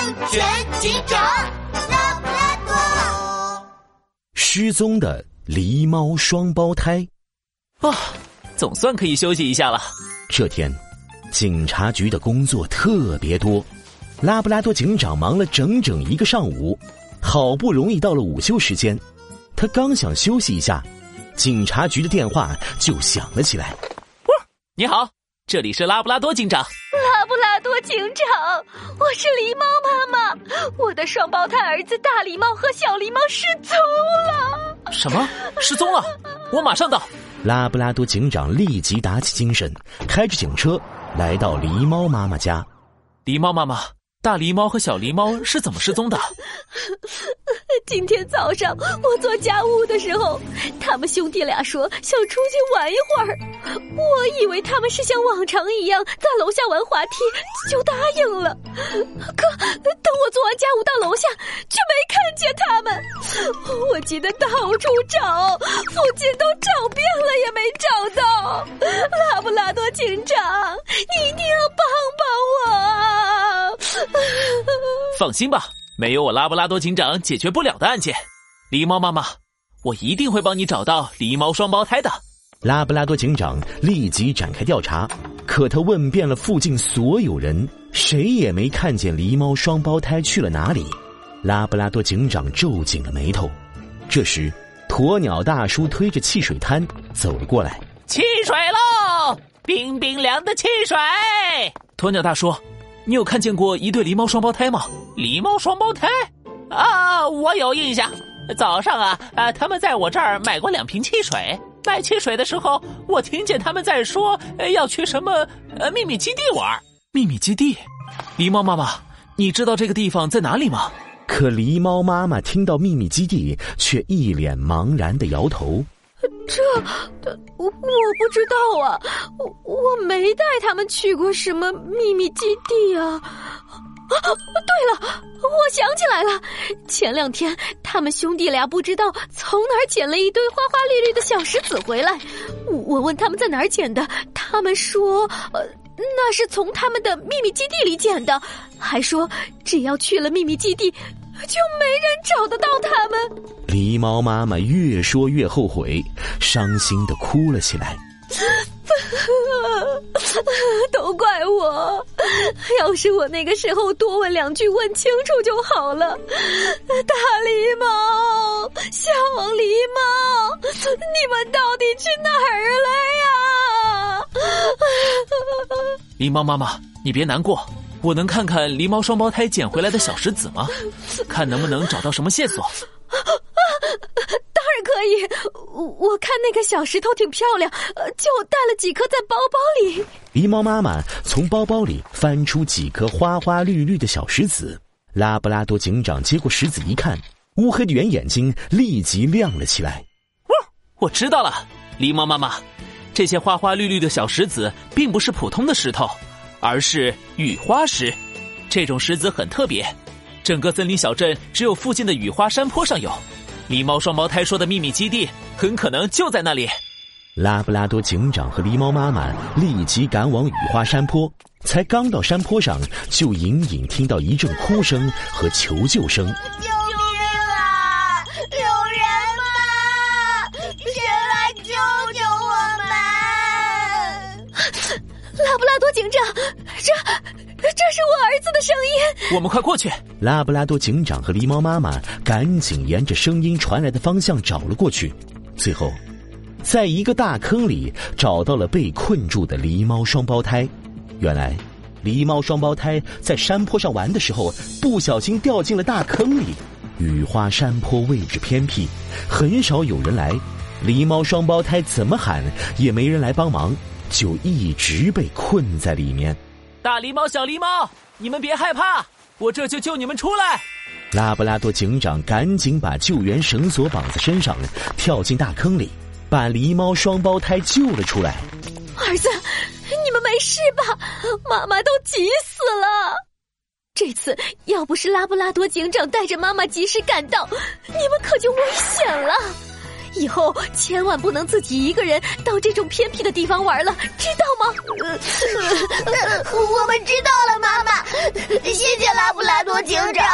安全警长拉布拉多。失踪的狸猫双胞胎。啊，总算可以休息一下了。这天，警察局的工作特别多，拉布拉多警长忙了整整一个上午，好不容易到了午休时间，他刚想休息一下，警察局的电话就响了起来。你好，这里是拉布拉多警长。拉布拉多是狸猫妈妈，我的双胞胎儿子大狸猫和小狸猫失踪了。什么？失踪了？我马上到。拉布拉多警长立即打起精神，开着警车来到狸猫妈妈家。狸猫妈妈。大狸猫和小狸猫是怎么失踪的？今天早上我做家务的时候，他们兄弟俩说想出去玩一会儿。我以为他们是像往常一样在楼下玩滑梯，就答应了。可等我做完家务到楼下，却没看见他们。我急得到处找，附近都找遍了也没找到。拉布拉多警长，你一定要帮帮我啊！放心吧，没有我拉布拉多警长解决不了的案件。狸猫妈妈，我一定会帮你找到狸猫双胞胎的。拉布拉多警长立即展开调查，可他问遍了附近所有人，谁也没看见狸猫双胞胎去了哪里。拉布拉多警长皱紧了眉头。这时，鸵鸟大叔推着汽水摊走了过来：“汽水喽，冰冰凉的汽水！”鸵鸟大叔。你有看见过一对狸猫双胞胎吗？狸猫双胞胎啊，我有印象。早上啊，啊，他们在我这儿买过两瓶汽水。卖汽水的时候，我听见他们在说要去什么呃秘密基地玩。秘密基地？狸猫妈妈，你知道这个地方在哪里吗？可狸猫妈妈听到秘密基地，却一脸茫然的摇头。这，我我不知道啊，我我没带他们去过什么秘密基地啊。啊，对了，我想起来了，前两天他们兄弟俩不知道从哪儿捡了一堆花花绿绿的小石子回来，我问他们在哪儿捡的，他们说，呃，那是从他们的秘密基地里捡的，还说只要去了秘密基地。就没人找得到他们。狸猫妈妈越说越后悔，伤心的哭了起来。都怪我！要是我那个时候多问两句，问清楚就好了。大狸猫、小狸猫，你们到底去哪儿了呀？狸猫妈妈，你别难过。我能看看狸猫双胞胎捡回来的小石子吗？看能不能找到什么线索。当然可以，我我看那个小石头挺漂亮，就带了几颗在包包里。狸猫妈妈从包包里翻出几颗花花绿绿的小石子，拉布拉多警长接过石子一看，乌黑的圆眼睛立即亮了起来。我知道了，狸猫妈妈，这些花花绿绿的小石子并不是普通的石头。而是雨花石，这种石子很特别，整个森林小镇只有附近的雨花山坡上有。狸猫双胞胎说的秘密基地很可能就在那里。拉布拉多警长和狸猫妈妈立即赶往雨花山坡，才刚到山坡上，就隐隐听到一阵哭声和求救声。拉布拉多警长，这这是我儿子的声音。我们快过去！拉布拉多警长和狸猫妈妈赶紧沿着声音传来的方向找了过去，最后，在一个大坑里找到了被困住的狸猫双胞胎。原来，狸猫双胞胎在山坡上玩的时候，不小心掉进了大坑里。雨花山坡位置偏僻，很少有人来，狸猫双胞胎怎么喊也没人来帮忙。就一直被困在里面。大狸猫、小狸猫，你们别害怕，我这就救你们出来。拉布拉多警长赶紧把救援绳索绑在身上，跳进大坑里，把狸猫双胞胎救了出来。儿子，你们没事吧？妈妈都急死了。这次要不是拉布拉多警长带着妈妈及时赶到，你们可就危险了。以后千万不能自己一个人到这种偏僻的地方玩了，知道吗？呃 呃我们知道了，妈妈。谢谢拉布拉多警长。